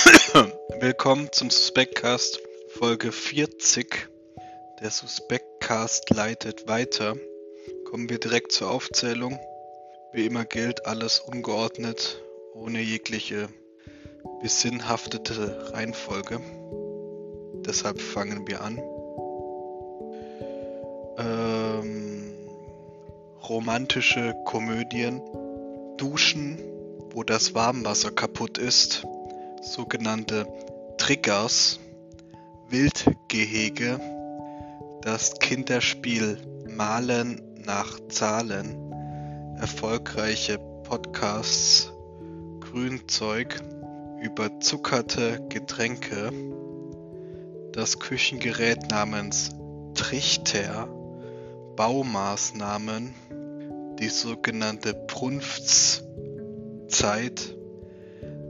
Willkommen zum Suspectcast Folge 40. Der Suspectcast leitet weiter. Kommen wir direkt zur Aufzählung. Wie immer gilt alles ungeordnet, ohne jegliche besinnhaftete Reihenfolge. Deshalb fangen wir an. Ähm, romantische Komödien, Duschen, wo das Warmwasser kaputt ist, sogenannte Triggers, Wildgehege, das Kinderspiel Malen nach Zahlen, erfolgreiche Podcasts, Grünzeug, überzuckerte Getränke, das Küchengerät namens Trichter, Baumaßnahmen, die sogenannte Brunftszeit,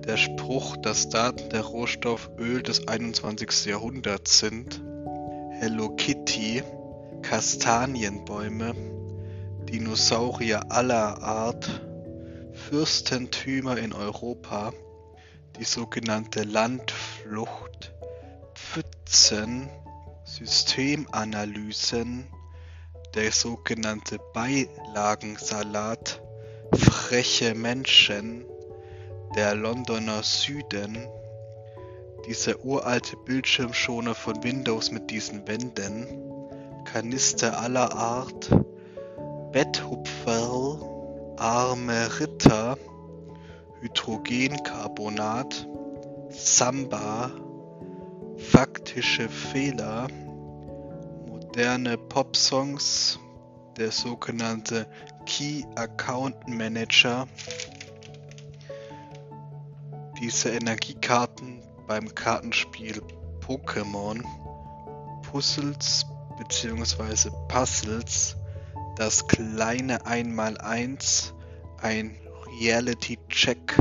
der Spruch, dass Daten der Rohstofföl des 21. Jahrhunderts sind, Hello Kitty, Kastanienbäume, Dinosaurier aller Art, Fürstentümer in Europa, die sogenannte Landflucht, Pfützen, Systemanalysen, der sogenannte Beilagensalat, freche Menschen, der Londoner Süden, dieser uralte Bildschirmschoner von Windows mit diesen Wänden, Kanister aller Art, Betthupferl, arme Ritter, Hydrogencarbonat, Samba, faktische Fehler, moderne Popsongs, der sogenannte Key Account Manager, diese Energiekarten beim Kartenspiel Pokémon, Puzzles bzw. Puzzles, das kleine Einmaleins, ein Reality Check,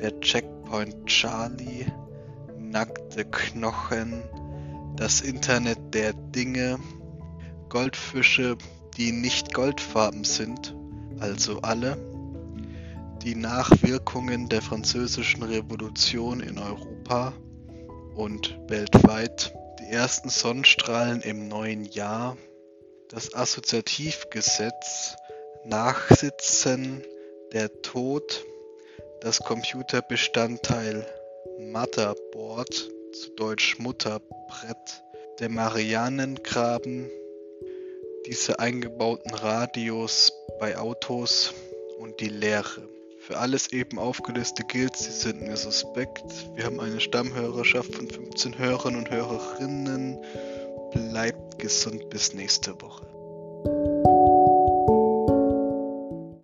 der Checkpoint Charlie, nackte Knochen, das Internet der Dinge, Goldfische, die nicht goldfarben sind, also alle, die Nachwirkungen der Französischen Revolution in Europa und weltweit, die ersten Sonnenstrahlen im neuen Jahr, das Assoziativgesetz, Nachsitzen, der Tod, das Computerbestandteil. Motherboard, zu Deutsch Mutterbrett, der Marianengraben, diese eingebauten Radios bei Autos. Und die Lehre. Für alles eben aufgelöste gilt, Sie sind mir suspekt. Wir haben eine Stammhörerschaft von 15 Hörern und Hörerinnen. Bleibt gesund bis nächste Woche.